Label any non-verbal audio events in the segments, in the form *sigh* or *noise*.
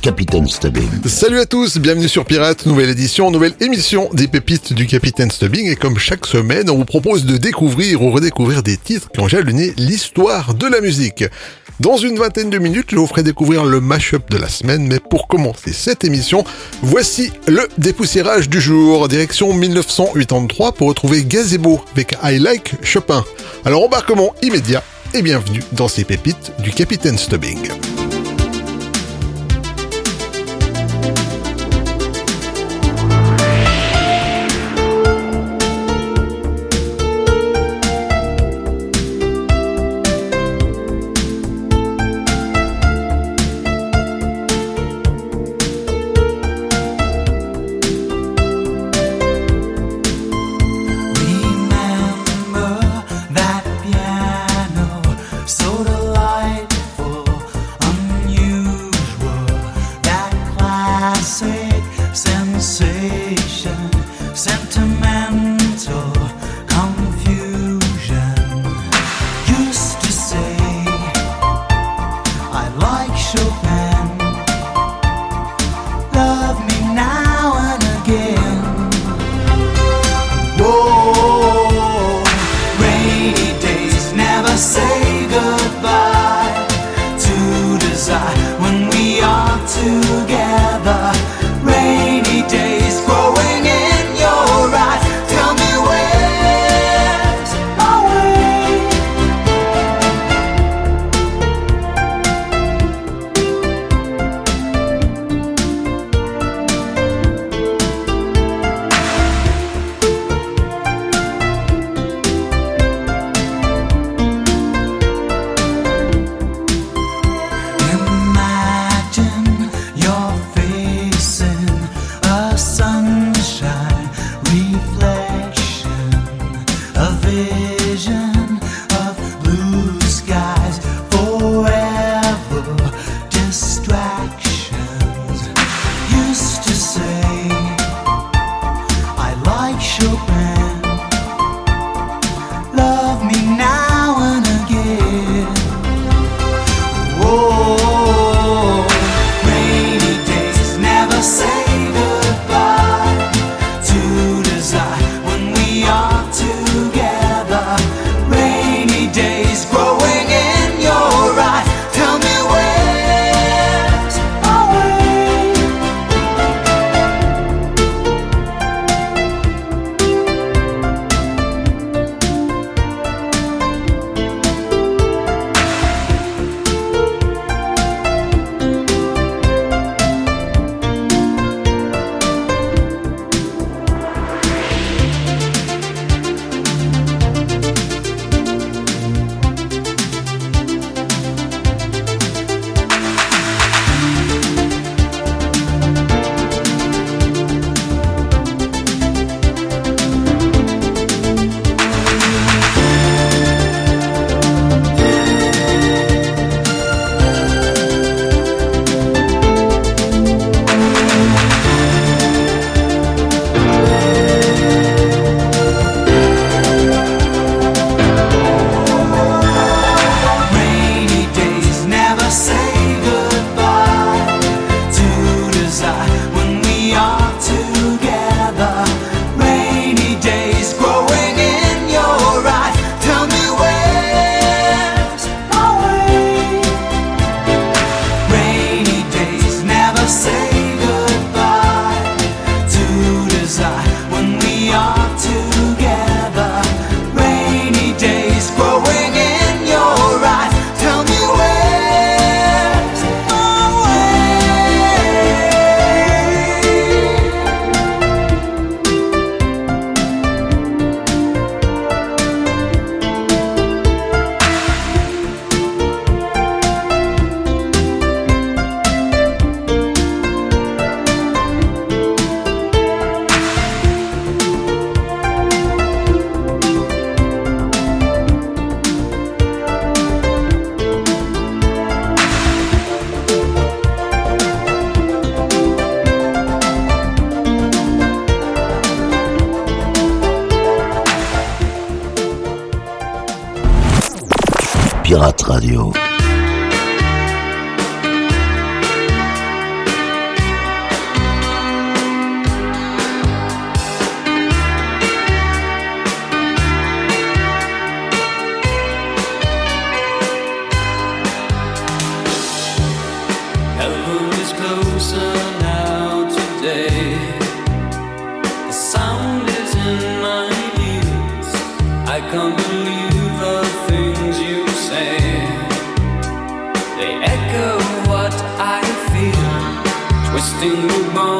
Capitaine Stubbing. Salut à tous, bienvenue sur Pirate, nouvelle édition, nouvelle émission des pépites du Capitaine Stubbing et comme chaque semaine, on vous propose de découvrir ou redécouvrir des titres qui ont jalonné l'histoire de la musique. Dans une vingtaine de minutes, je vous ferai découvrir le mash-up de la semaine, mais pour commencer cette émission, voici le dépoussiérage du jour, direction 1983 pour retrouver Gazebo avec I Like Chopin. Alors embarquement immédiat et bienvenue dans ces pépites du Capitaine Stubbing. Twisting the bones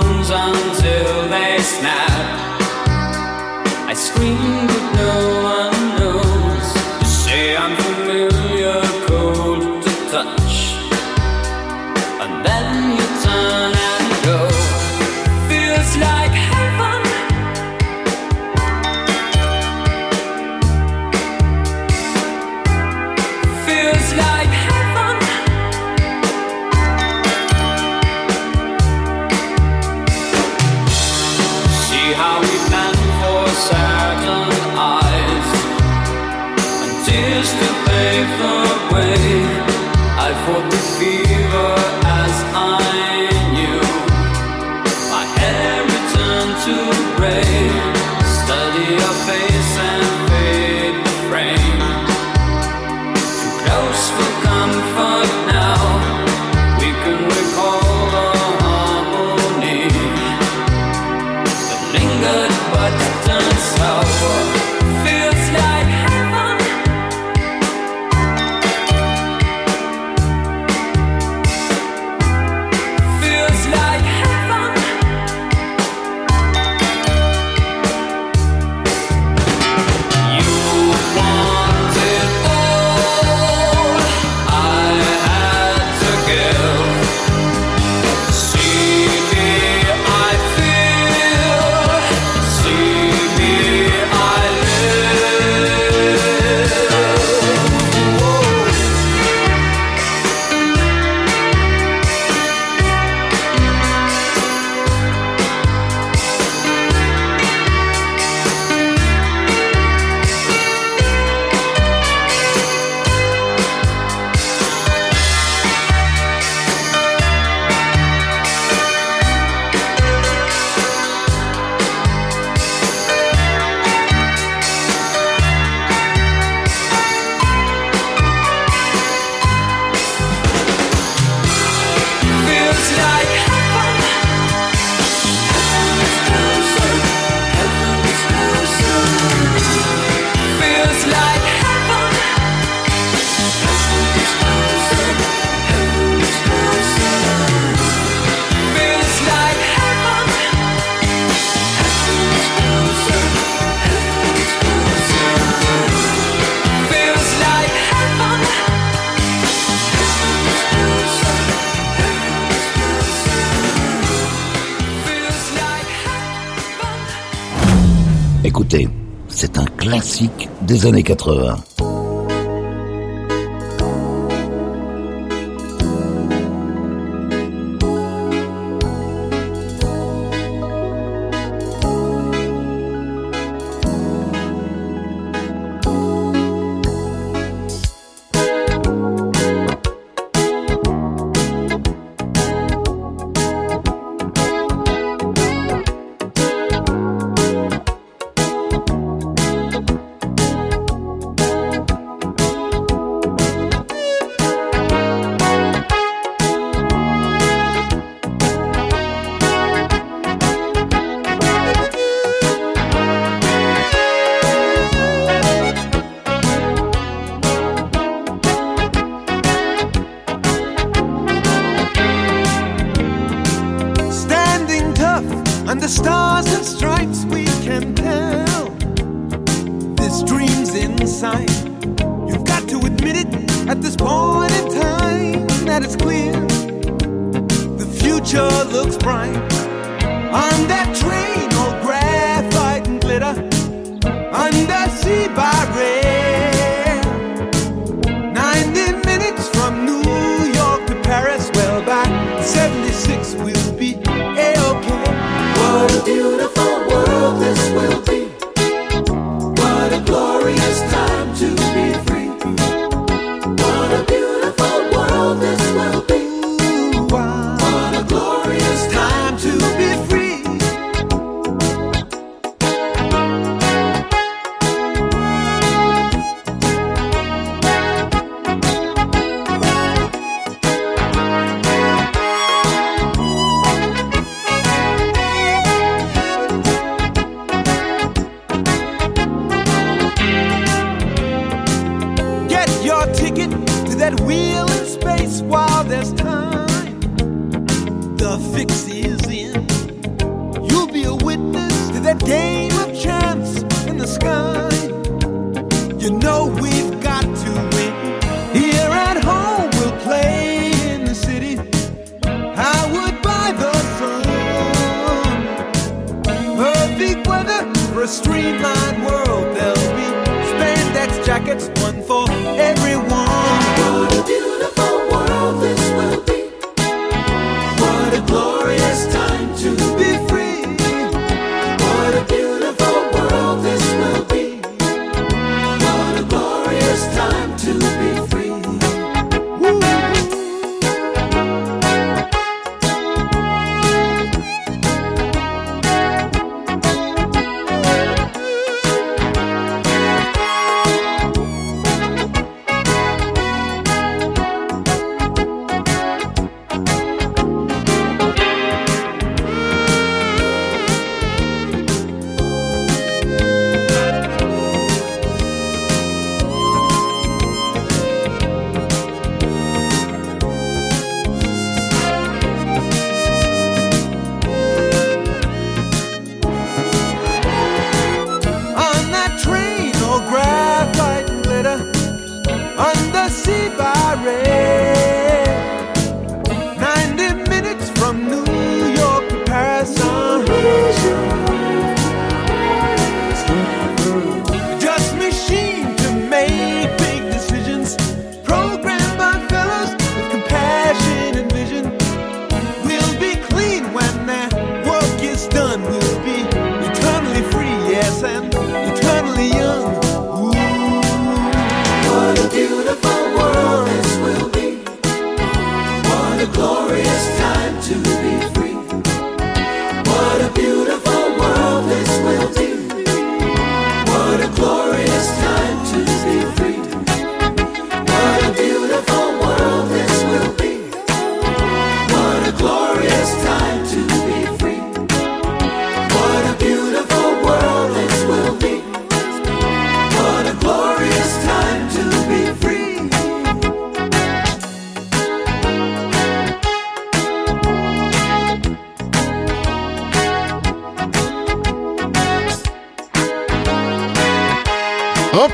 des années 80.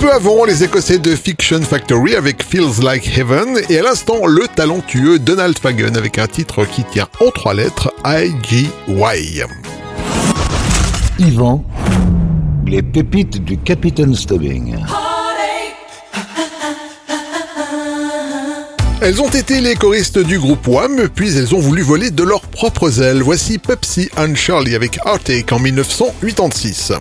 peu avant, les Écossais de Fiction Factory avec Feels Like Heaven et à l'instant le talentueux Donald Fagen avec un titre qui tient en trois lettres IGY. Yvan, les pépites du Capitaine Stubbing. Elles ont été les choristes du groupe Wham, puis elles ont voulu voler de leurs propres ailes. Voici Pepsi and Charlie avec Heartache en 1986.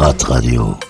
Pirate Radio.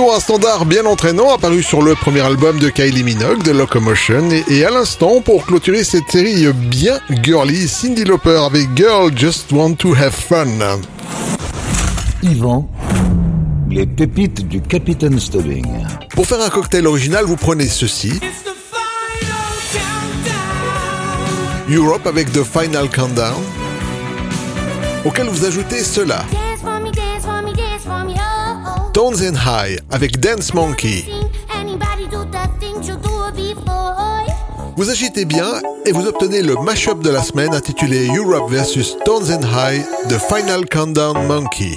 Un standard bien entraînant apparu sur le premier album de Kylie Minogue, The Locomotion. Et, à l'instant, pour clôturer cette série bien girly, Cindy Lauper avec Girl Just Want to Have Fun. Yvan, les pépites du Capitaine Stubbing. Pour faire un cocktail original, vous prenez ceci. Europe avec The Final Countdown. Auquel vous ajoutez cela. Tones and High avec Dance Monkey. Vous agitez bien et vous obtenez le mashup de la semaine intitulé Europe vs Tones and High The Final Countdown Monkey.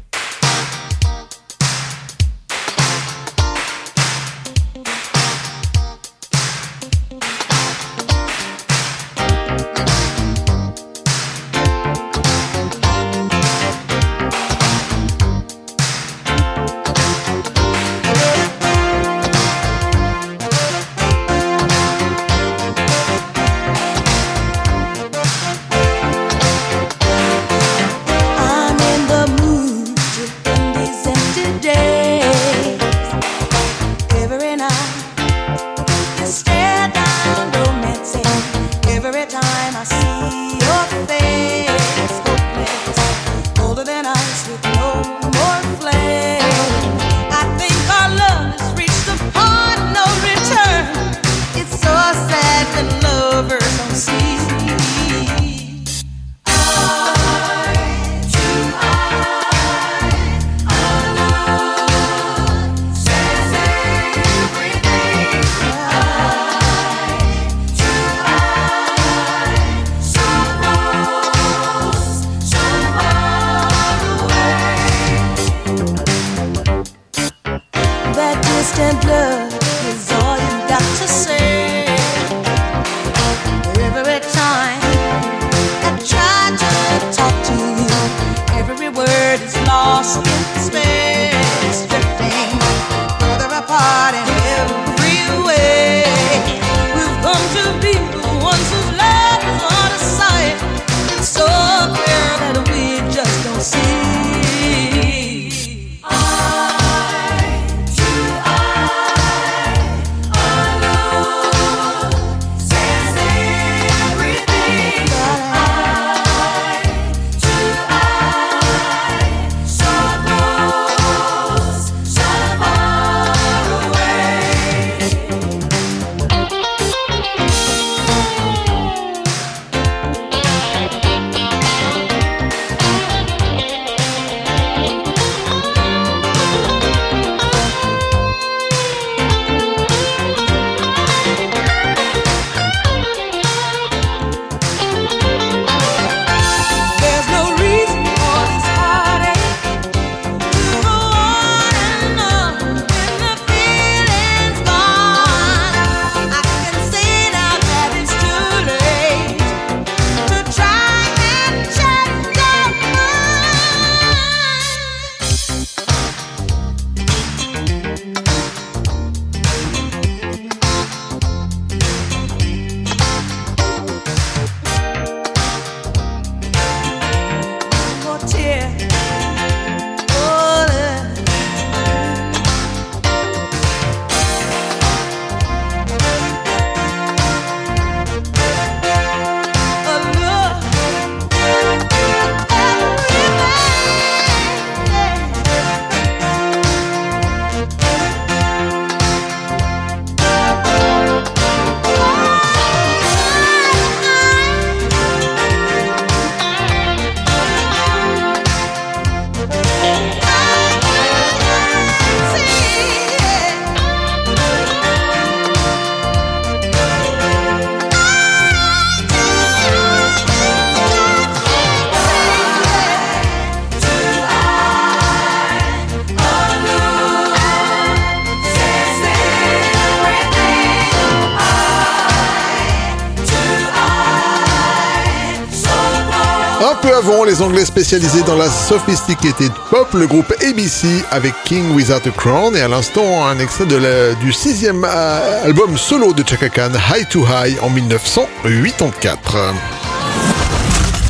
avant, les Anglais spécialisés dans la sophisticated pop, le groupe ABC avec King Without a Crown et à l'instant un extrait de du sixième euh, album solo de Chaka Khan, High to High, en 1984.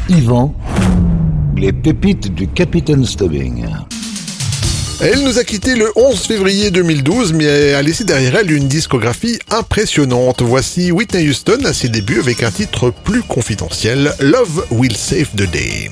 Yvan, les pépites du Capitaine Stubbing. Elle nous a quittés le 11 février 2012, mais a laissé derrière elle une discographie impressionnante. Voici Whitney Houston à ses débuts avec un titre plus confidentiel, Love Will Save the Day.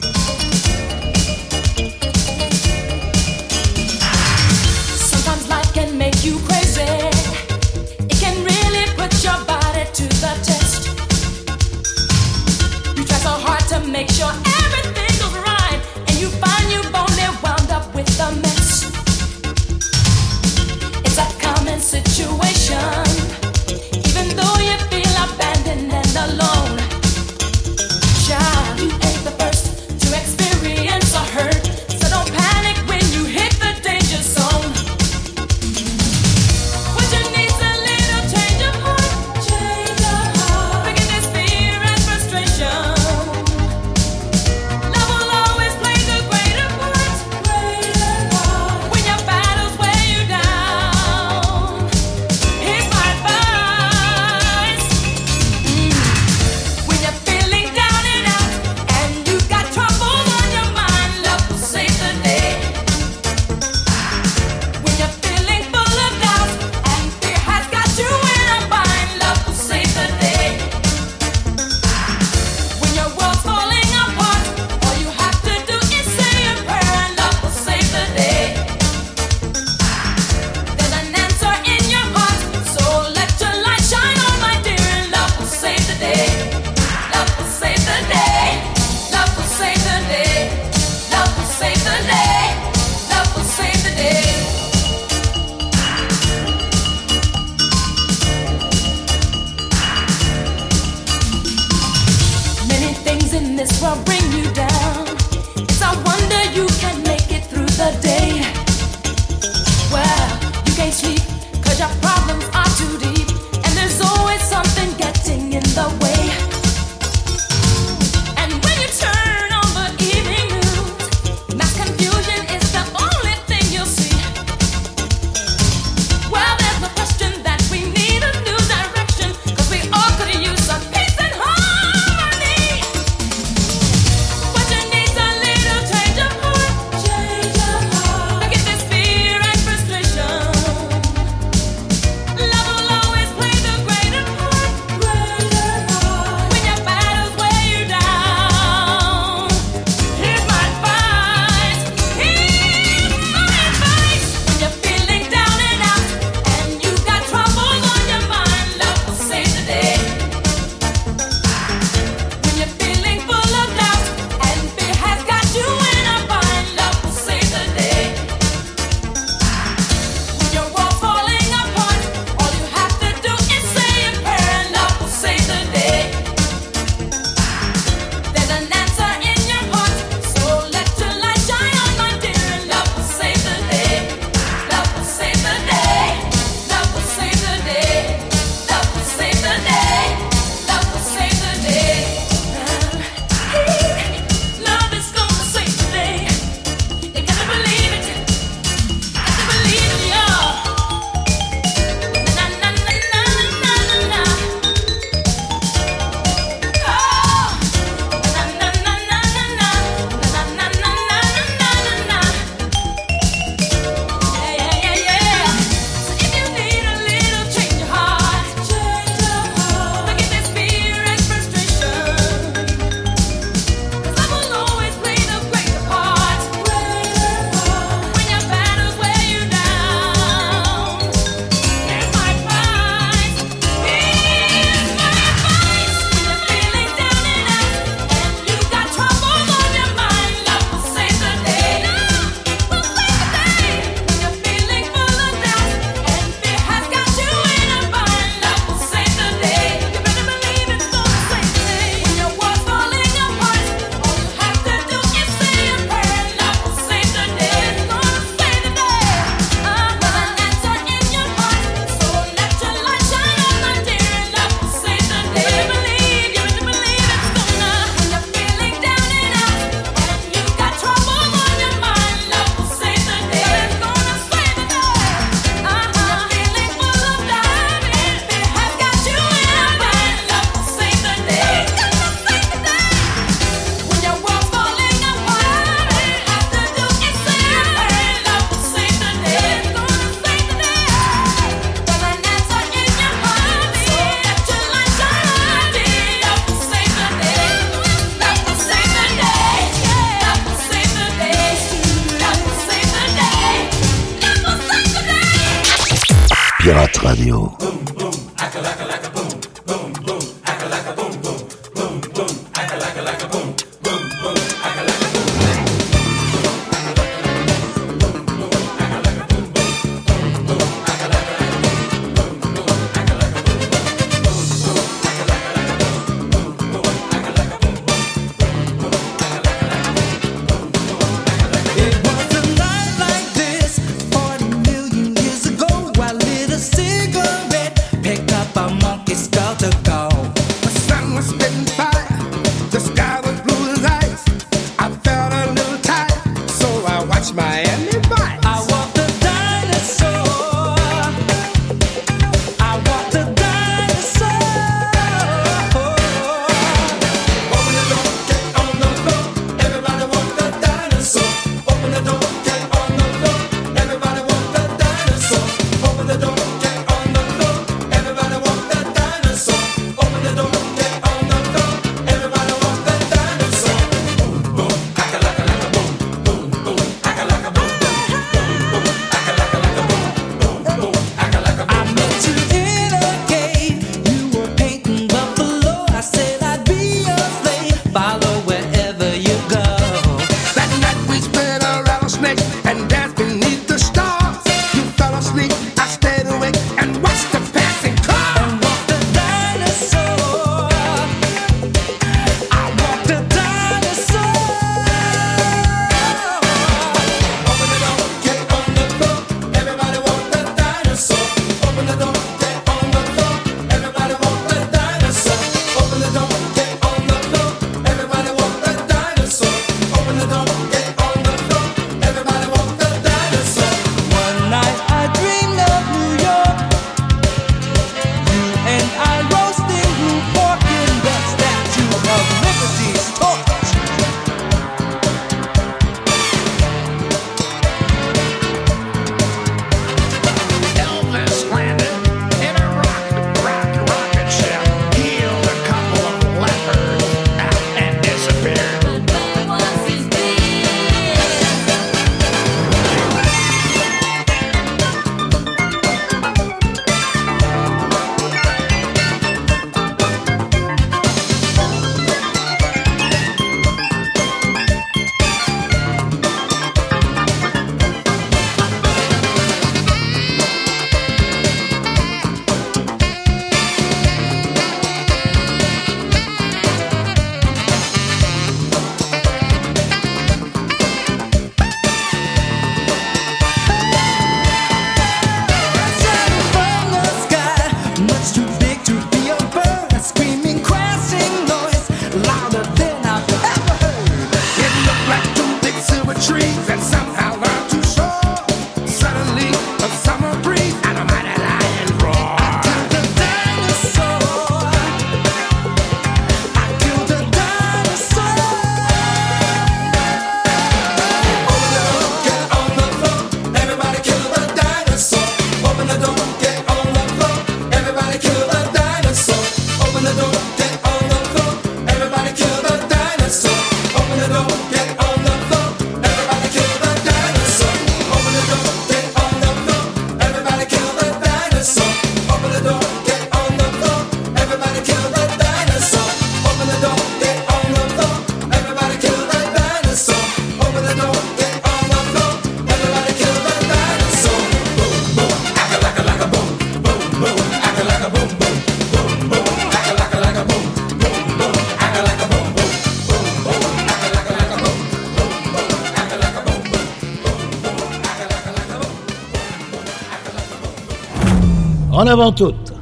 avant toute,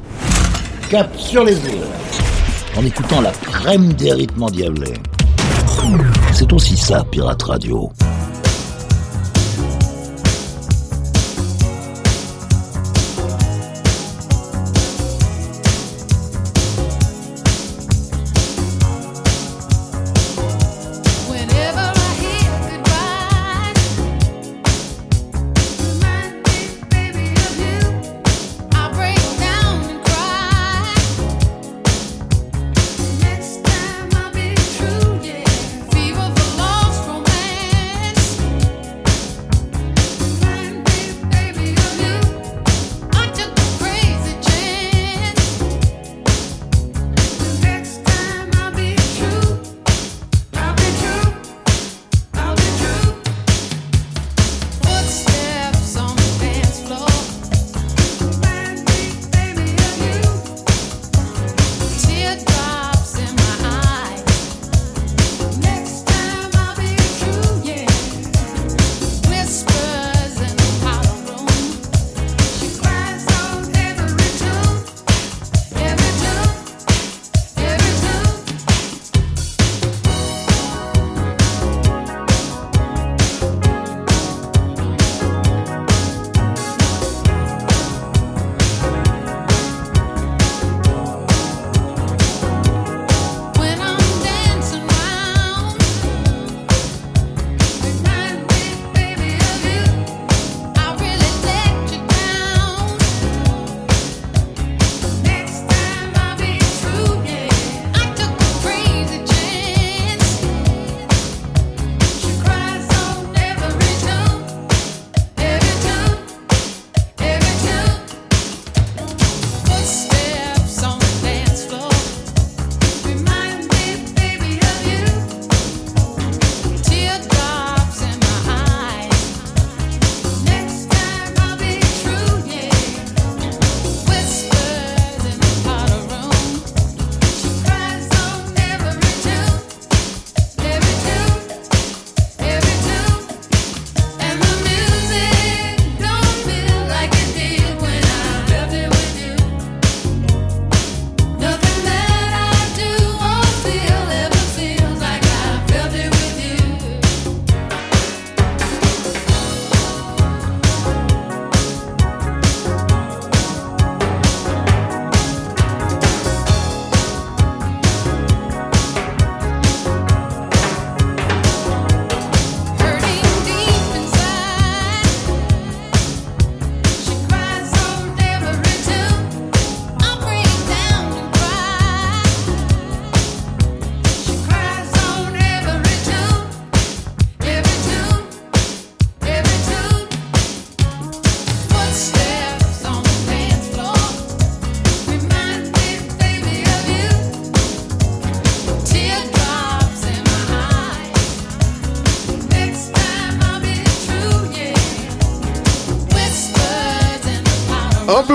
cap sur les îles, en écoutant la crème des rythmes endiablés. C'est aussi ça, Pirate Radio.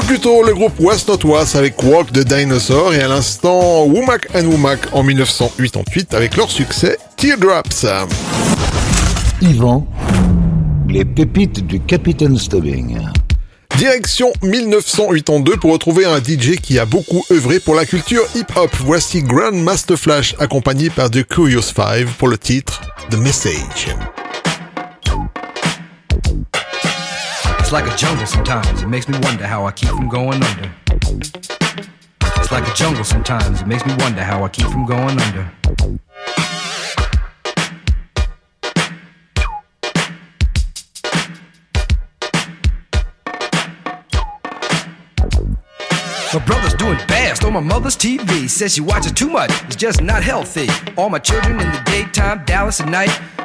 Plus tôt, le groupe Was Not Was avec Walk the Dinosaur et à l'instant Womack and Womack en 1988 avec leur succès Teardrops. Yvan, les pépites du Capitaine Stubbing. Direction 1982 pour retrouver un DJ qui a beaucoup œuvré pour la culture hip-hop. Voici Grandmaster Flash accompagné par The Curious Five pour le titre The Message. Like a jungle sometimes. It makes me wonder how I keep from going under. It's like a jungle sometimes. It makes me wonder how I keep from going under. My brother's doing best on my mother's TV. Says she watches too much, it's just not healthy. All my children in the daytime, Dallas at night.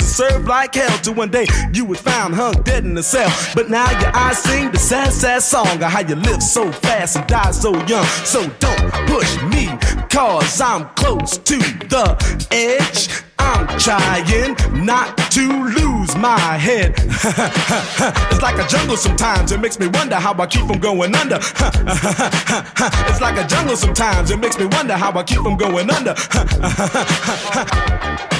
to serve like hell. Till one day you was found hung dead in a cell. But now your eyes sing the sad, sad song of how you live so fast and die so young. So don't push me, cause I'm close to the edge. I'm trying not to lose my head. *laughs* it's like a jungle sometimes, it makes me wonder how I keep from going under. *laughs* it's like a jungle sometimes, it makes me wonder how I keep from going under. *laughs*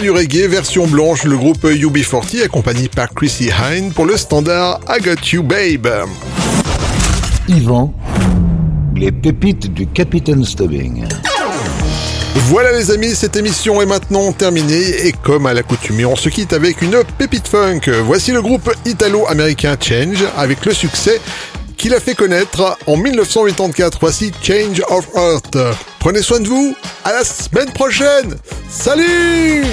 du reggae, version blanche, le groupe UB40 accompagné par Chrissy Hine pour le standard I Got You Babe. Yvan, les pépites du Capitaine Stubbing. Voilà les amis, cette émission est maintenant terminée et comme à l'accoutumée, on se quitte avec une pépite funk. Voici le groupe italo-américain Change avec le succès qu'il a fait connaître en 1984. Voici Change of Earth. Prenez soin de vous, à la semaine prochaine Salut